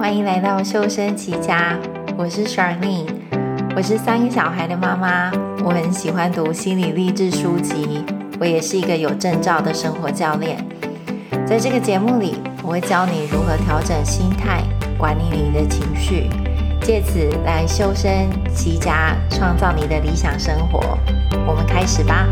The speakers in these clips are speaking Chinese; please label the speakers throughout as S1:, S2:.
S1: 欢迎来到修身齐家，我是 s h a r n e 我是三个小孩的妈妈，我很喜欢读心理励志书籍，我也是一个有证照的生活教练。在这个节目里，我会教你如何调整心态，管理你的情绪，借此来修身齐家，创造你的理想生活。我们开始吧。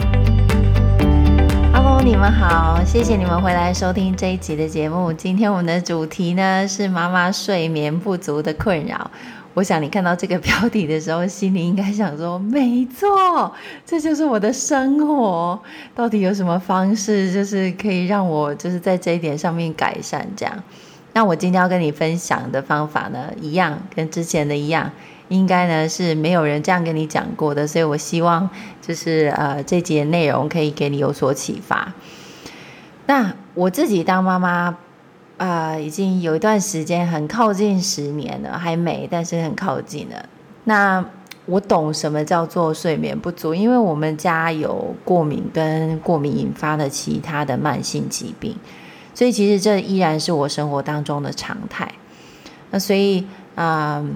S1: 你们好，谢谢你们回来收听这一集的节目。今天我们的主题呢是妈妈睡眠不足的困扰。我想你看到这个标题的时候，心里应该想说：没错，这就是我的生活。到底有什么方式，就是可以让我就是在这一点上面改善？这样，那我今天要跟你分享的方法呢，一样跟之前的一样。应该呢是没有人这样跟你讲过的，所以我希望就是呃这节内容可以给你有所启发。那我自己当妈妈啊、呃，已经有一段时间，很靠近十年了，还没，但是很靠近了。那我懂什么叫做睡眠不足，因为我们家有过敏跟过敏引发的其他的慢性疾病，所以其实这依然是我生活当中的常态。那所以啊。呃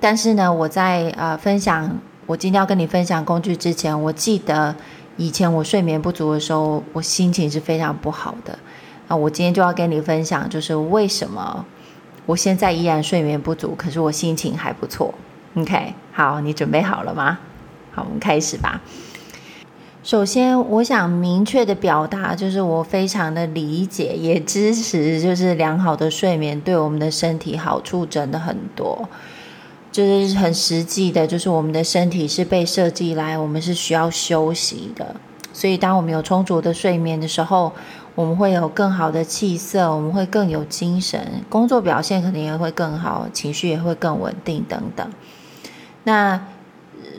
S1: 但是呢，我在呃分享我今天要跟你分享工具之前，我记得以前我睡眠不足的时候，我心情是非常不好的。啊，我今天就要跟你分享，就是为什么我现在依然睡眠不足，可是我心情还不错。OK，好，你准备好了吗？好，我们开始吧。首先，我想明确的表达，就是我非常的理解，也支持，就是良好的睡眠对我们的身体好处真的很多。就是很实际的，就是我们的身体是被设计来，我们是需要休息的。所以，当我们有充足的睡眠的时候，我们会有更好的气色，我们会更有精神，工作表现肯定也会更好，情绪也会更稳定等等。那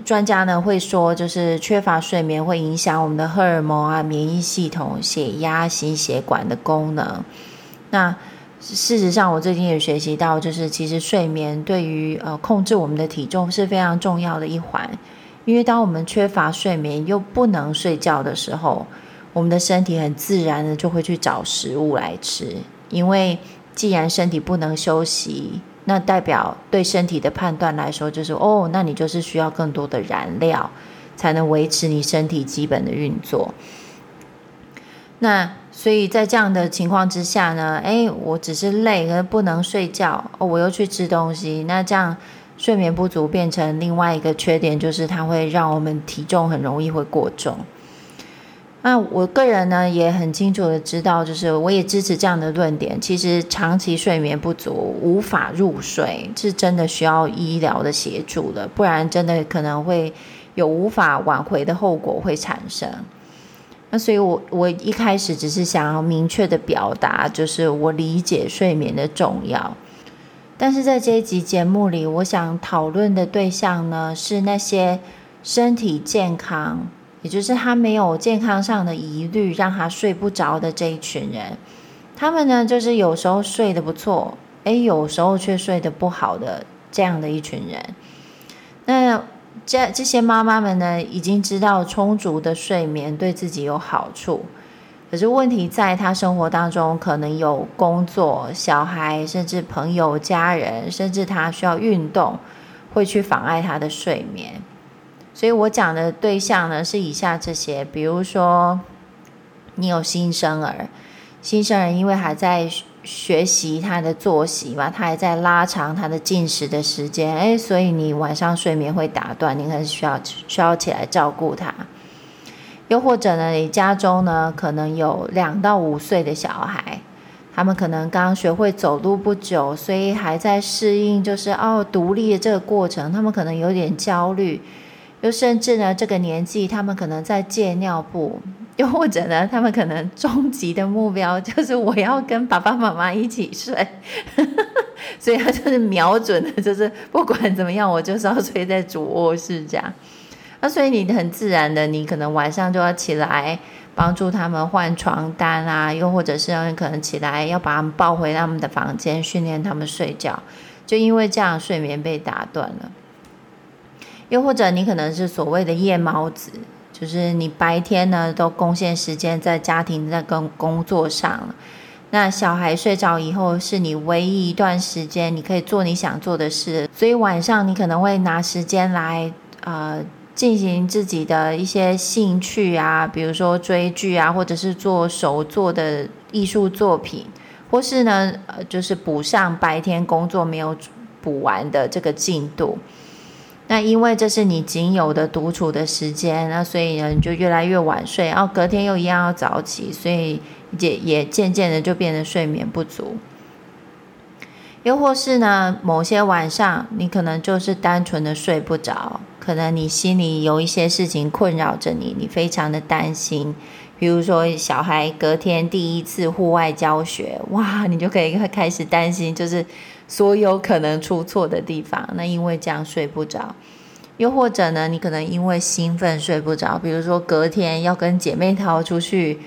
S1: 专家呢会说，就是缺乏睡眠会影响我们的荷尔蒙啊、免疫系统、血压、心血管的功能。那事实上，我最近也学习到，就是其实睡眠对于呃控制我们的体重是非常重要的一环。因为当我们缺乏睡眠又不能睡觉的时候，我们的身体很自然的就会去找食物来吃。因为既然身体不能休息，那代表对身体的判断来说，就是哦，那你就是需要更多的燃料，才能维持你身体基本的运作。那所以在这样的情况之下呢，诶，我只是累，可是不能睡觉，哦，我又去吃东西，那这样睡眠不足变成另外一个缺点，就是它会让我们体重很容易会过重。那我个人呢也很清楚的知道，就是我也支持这样的论点。其实长期睡眠不足无法入睡，是真的需要医疗的协助的，不然真的可能会有无法挽回的后果会产生。那所以我，我一开始只是想要明确的表达，就是我理解睡眠的重要。但是在这一集节目里，我想讨论的对象呢，是那些身体健康，也就是他没有健康上的疑虑，让他睡不着的这一群人。他们呢，就是有时候睡得不错，诶，有时候却睡得不好的这样的一群人。那。这这些妈妈们呢，已经知道充足的睡眠对自己有好处，可是问题在她生活当中可能有工作、小孩，甚至朋友、家人，甚至她需要运动，会去妨碍她的睡眠。所以我讲的对象呢，是以下这些，比如说你有新生儿，新生儿因为还在。学习他的作息嘛，他还在拉长他的进食的时间，诶，所以你晚上睡眠会打断，你可能需要需要起来照顾他。又或者呢，你家中呢可能有两到五岁的小孩，他们可能刚学会走路不久，所以还在适应，就是哦独立的这个过程，他们可能有点焦虑，又甚至呢这个年纪，他们可能在戒尿布。又或者呢，他们可能终极的目标就是我要跟爸爸妈妈一起睡，所以他就是瞄准的，就是不管怎么样，我就是要睡在主卧室这样。那所以你很自然的，你可能晚上就要起来帮助他们换床单啊，又或者是可能起来要把他们抱回他们的房间，训练他们睡觉，就因为这样睡眠被打断了。又或者你可能是所谓的夜猫子。就是你白天呢都贡献时间在家庭在跟工作上，那小孩睡着以后，是你唯一一段时间你可以做你想做的事，所以晚上你可能会拿时间来呃进行自己的一些兴趣啊，比如说追剧啊，或者是做手作的艺术作品，或是呢就是补上白天工作没有补完的这个进度。那因为这是你仅有的独处的时间，那所以呢你就越来越晚睡，然后隔天又一样要早起，所以。也也渐渐的就变得睡眠不足，又或是呢，某些晚上你可能就是单纯的睡不着，可能你心里有一些事情困扰着你，你非常的担心，比如说小孩隔天第一次户外教学，哇，你就可以开始担心，就是所有可能出错的地方，那因为这样睡不着，又或者呢，你可能因为兴奋睡不着，比如说隔天要跟姐妹淘出去。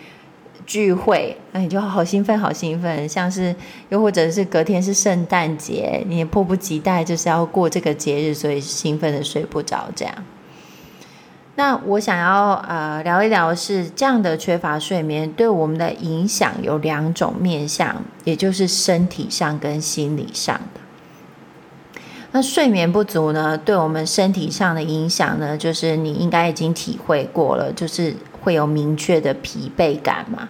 S1: 聚会，那你就好兴奋，好兴奋，像是又或者是隔天是圣诞节，你也迫不及待就是要过这个节日，所以兴奋的睡不着。这样，那我想要呃聊一聊是这样的缺乏睡眠对我们的影响有两种面向，也就是身体上跟心理上的。那睡眠不足呢，对我们身体上的影响呢，就是你应该已经体会过了，就是会有明确的疲惫感嘛。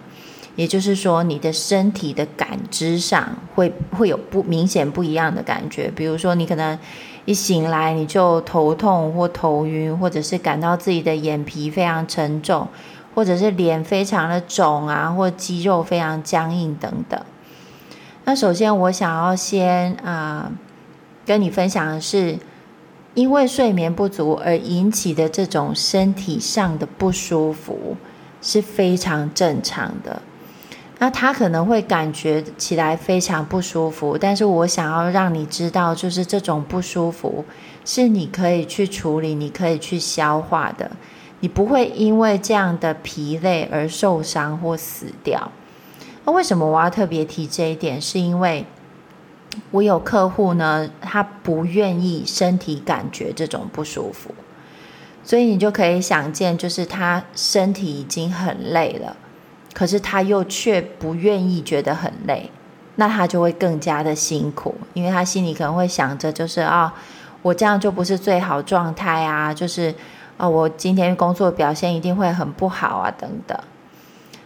S1: 也就是说，你的身体的感知上会会有不明显不一样的感觉。比如说，你可能一醒来你就头痛或头晕，或者是感到自己的眼皮非常沉重，或者是脸非常的肿啊，或肌肉非常僵硬等等。那首先，我想要先啊、跟你分享的是，因为睡眠不足而引起的这种身体上的不舒服是非常正常的。那他可能会感觉起来非常不舒服，但是我想要让你知道，就是这种不舒服是你可以去处理、你可以去消化的，你不会因为这样的疲累而受伤或死掉。那为什么我要特别提这一点？是因为我有客户呢，他不愿意身体感觉这种不舒服，所以你就可以想见，就是他身体已经很累了。可是他又却不愿意觉得很累，那他就会更加的辛苦，因为他心里可能会想着，就是啊、我这样就不是最好状态啊，就是啊、我今天工作表现一定会很不好啊，等等。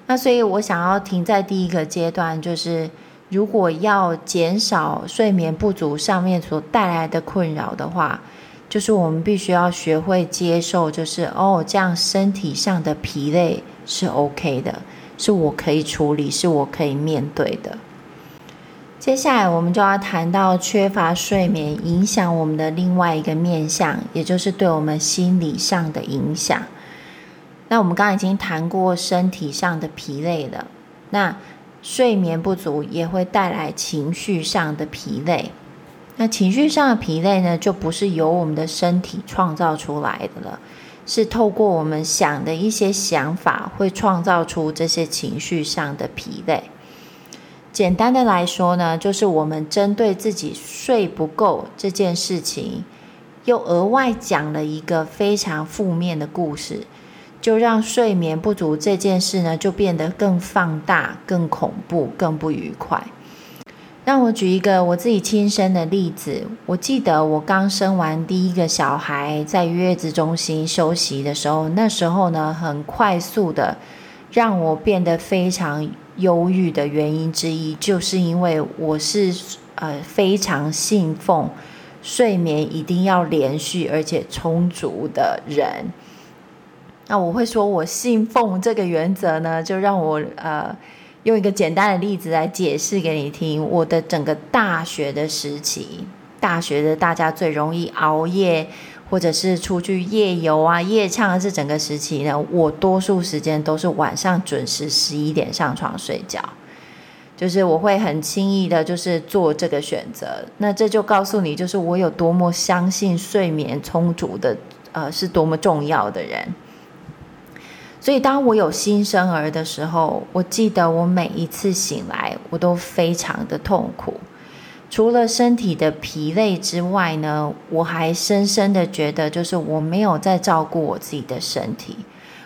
S1: 那所以我想要停在第一个阶段，就是如果要减少睡眠不足上面所带来的困扰的话，就是我们必须要学会接受，就是哦，这样身体上的疲累是 OK 的。是我可以处理，是我可以面对的。接下来，我们就要谈到缺乏睡眠影响我们的另外一个面向，也就是对我们心理上的影响。那我们刚刚已经谈过身体上的疲累了，那睡眠不足也会带来情绪上的疲累。那情绪上的疲累呢，就不是由我们的身体创造出来的了。是透过我们想的一些想法，会创造出这些情绪上的疲累。简单的来说呢，就是我们针对自己睡不够这件事情，又额外讲了一个非常负面的故事，就让睡眠不足这件事呢，就变得更放大、更恐怖、更不愉快。让我举一个我自己亲身的例子。我记得我刚生完第一个小孩，在月子中心休息的时候，那时候呢，很快速的让我变得非常忧郁的原因之一，就是因为我是呃非常信奉睡眠一定要连续而且充足的人。那我会说我信奉这个原则呢，就让我呃。用一个简单的例子来解释给你听，我的整个大学的时期，大学的大家最容易熬夜，或者是出去夜游啊、夜唱的是整个时期呢，我多数时间都是晚上准时十一点上床睡觉，就是我会很轻易的，就是做这个选择。那这就告诉你，就是我有多么相信睡眠充足的，呃，是多么重要的人。所以，当我有新生儿的时候，我记得我每一次醒来，我都非常的痛苦。除了身体的疲累之外呢，我还深深的觉得，就是我没有在照顾我自己的身体。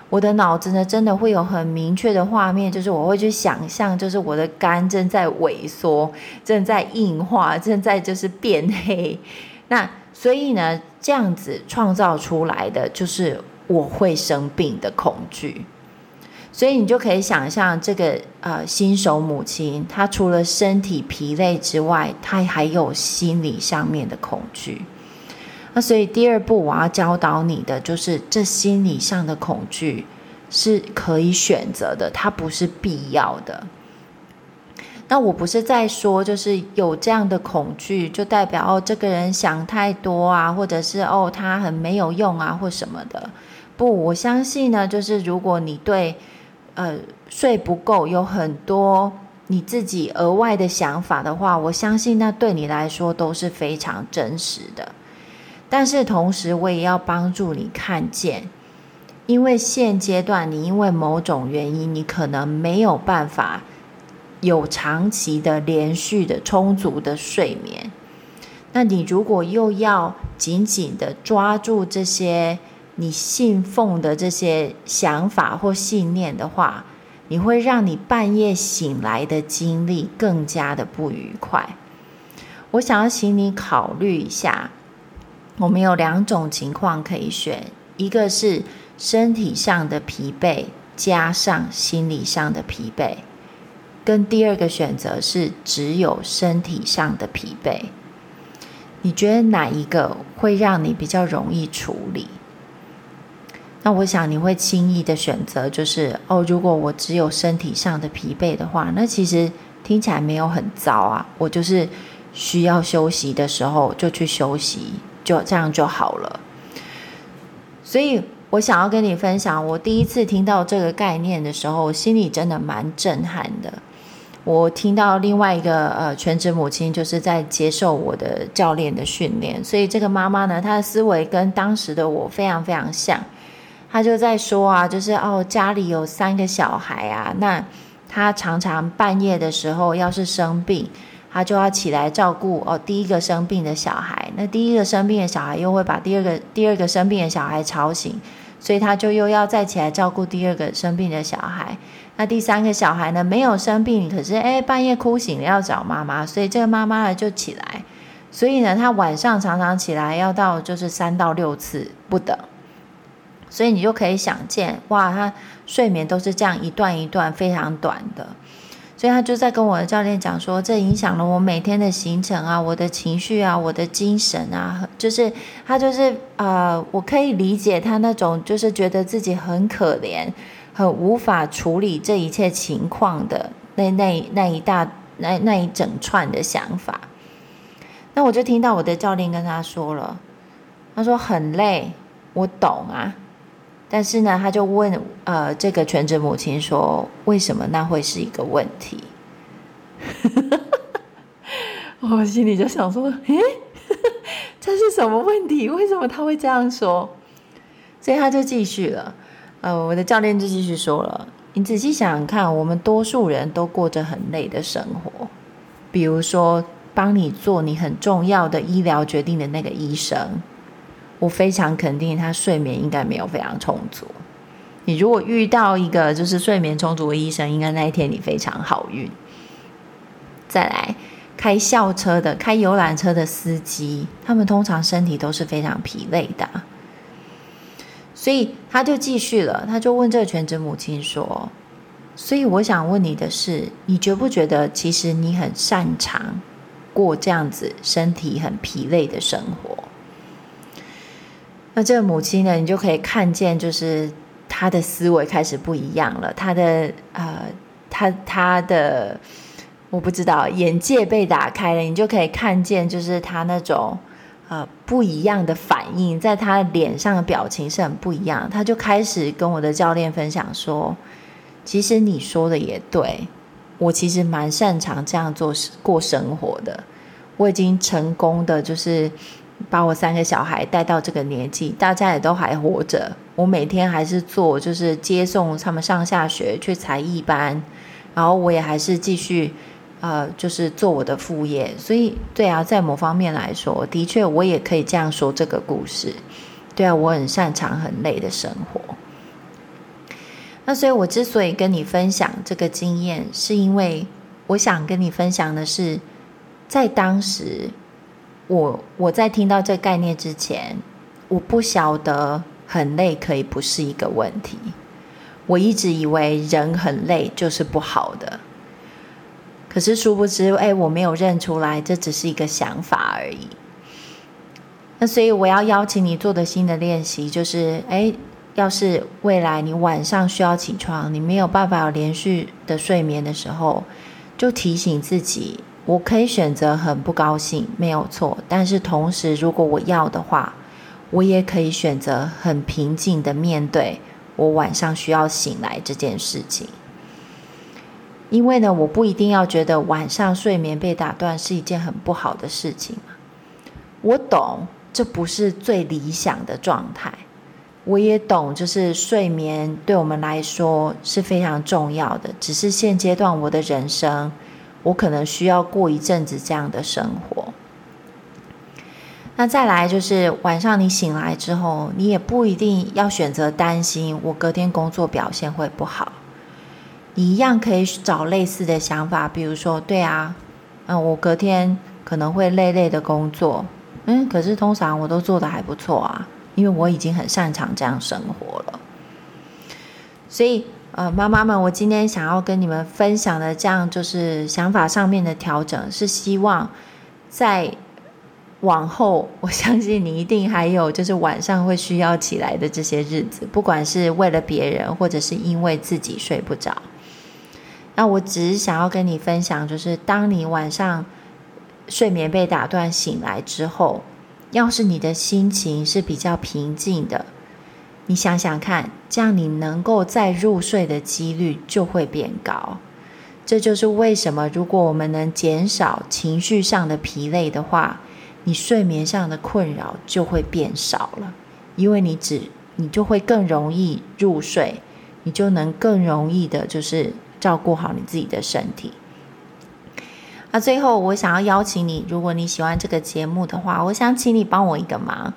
S1: 我的脑子呢，真的会有很明确的画面，就是我会去想象，就是我的肝正在萎缩，正在硬化，正在就是变黑。那所以呢，这样子创造出来的就是我会生病的恐惧。所以你就可以想象，这个呃新手母亲，她除了身体疲累之外，她还有心理上面的恐惧。那所以第二步我要教导你的就是，这心理上的恐惧是可以选择的，它不是必要的。那我不是在说，就是有这样的恐惧，就代表哦，这个人想太多啊，或者是哦，他很没有用啊，或什么的。不，我相信呢，就是如果你对呃睡不够有很多你自己额外的想法的话，我相信那对你来说都是非常真实的。但是同时，我也要帮助你看见，因为现阶段你因为某种原因，你可能没有办法有长期的、连续的、充足的睡眠。那你如果又要紧紧的抓住这些你信奉的这些想法或信念的话，你会让你半夜醒来的经历更加的不愉快。我想要请你考虑一下。我们有两种情况可以选，一个是身体上的疲惫加上心理上的疲惫，跟第二个选择是只有身体上的疲惫。你觉得哪一个会让你比较容易处理？那我想你会轻易的选择就是哦，如果我只有身体上的疲惫的话，那其实听起来没有很糟啊，我就是需要休息的时候就去休息。就这样就好了，所以我想要跟你分享，我第一次听到这个概念的时候，我心里真的蛮震撼的。我听到另外一个呃全职母亲就是在接受我的教练的训练，所以这个妈妈呢，她的思维跟当时的我非常非常像。他就在说啊，就是哦，家里有三个小孩啊，那他常常半夜的时候要是生病。他就要起来照顾哦，第一个生病的小孩。那第一个生病的小孩又会把第二个第二个生病的小孩吵醒，所以他就又要再起来照顾第二个生病的小孩。那第三个小孩呢，没有生病，可是诶，半夜哭醒了要找妈妈，所以这个妈妈呢就起来。所以呢，他晚上常常起来要到就是三到六次不等。所以你就可以想见，哇，他睡眠都是这样一段一段非常短的。所以他就在跟我的教练讲说，这影响了我每天的行程啊，我的情绪啊，我的精神啊，就是他就是呃，我可以理解他那种就是觉得自己很可怜，很无法处理这一切情况的那那那一大那那一整串的想法。那我就听到我的教练跟他说了，他说很累，我懂啊。但是呢，他就问呃，这个全职母亲说：“为什么那会是一个问题？” 我心里就想说：“诶，这是什么问题？为什么他会这样说？”所以他就继续了。呃，我的教练就继续说了：“你仔细想想看，我们多数人都过着很累的生活，比如说帮你做你很重要的医疗决定的那个医生。”我非常肯定，他睡眠应该没有非常充足。你如果遇到一个就是睡眠充足的医生，应该那一天你非常好运。再来，开校车的、开游览车的司机，他们通常身体都是非常疲累的。所以他就继续了，他就问这个全职母亲说：“所以我想问你的是，你觉不觉得其实你很擅长过这样子身体很疲累的生活？”那这个母亲呢，你就可以看见，就是她的思维开始不一样了。她的呃，她她的，我不知道，眼界被打开了。你就可以看见，就是她那种呃不一样的反应，在她脸上的表情是很不一样。她就开始跟我的教练分享说：“其实你说的也对，我其实蛮擅长这样做过生活的。我已经成功的就是。”把我三个小孩带到这个年纪，大家也都还活着。我每天还是做，就是接送他们上下学去才艺班，然后我也还是继续，呃，就是做我的副业。所以，对啊，在某方面来说，的确我也可以这样说这个故事。对啊，我很擅长很累的生活。那所以，我之所以跟你分享这个经验，是因为我想跟你分享的是，在当时，我我在听到这个概念之前，我不晓得很累可以不是一个问题。我一直以为人很累就是不好的，可是殊不知，哎，我没有认出来，这只是一个想法而已。那所以我要邀请你做的新的练习就是，哎。要是未来你晚上需要起床，你没有办法有连续的睡眠的时候，就提醒自己，我可以选择很不高兴，没有错。但是同时，如果我要的话，我也可以选择很平静的面对我晚上需要醒来这件事情。因为呢，我不一定要觉得晚上睡眠被打断是一件很不好的事情。我懂，这不是最理想的状态。我也懂，就是睡眠对我们来说是非常重要的。只是现阶段我的人生，我可能需要过一阵子这样的生活。那再来就是晚上你醒来之后，你也不一定要选择担心我隔天工作表现会不好。你一样可以找类似的想法，比如说，对啊，嗯，我隔天可能会累累的工作，嗯，可是通常我都做得还不错啊。因为我已经很擅长这样生活了，所以呃，妈妈们，我今天想要跟你们分享的这样就是想法上面的调整，是希望在往后，我相信你一定还有就是晚上会需要起来的这些日子，不管是为了别人，或者是因为自己睡不着。那我只是想要跟你分享，就是当你晚上睡眠被打断醒来之后。要是你的心情是比较平静的，你想想看，这样你能够再入睡的几率就会变高。这就是为什么，如果我们能减少情绪上的疲累的话，你睡眠上的困扰就会变少了，因为你只你就会更容易入睡，你就能更容易的，就是照顾好你自己的身体。那最后，我想要邀请你，如果你喜欢这个节目的话，我想请你帮我一个忙，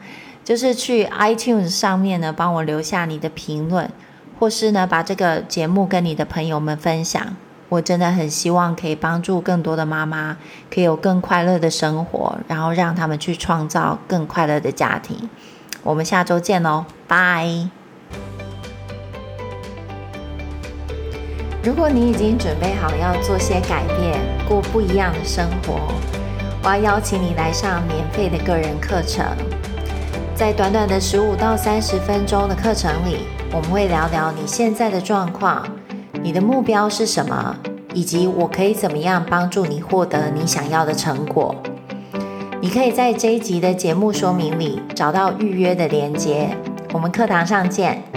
S1: 就是去 iTunes 上面呢，帮我留下你的评论，或是呢，把这个节目跟你的朋友们分享。我真的很希望可以帮助更多的妈妈，可以有更快乐的生活，然后让他们去创造更快乐的家庭。我们下周见喽，拜。如果你已经准备好要做些改变，过不一样的生活，我要邀请你来上免费的个人课程。在短短的十五到三十分钟的课程里，我们会聊聊你现在的状况，你的目标是什么，以及我可以怎么样帮助你获得你想要的成果。你可以在这一集的节目说明里找到预约的连接。我们课堂上见。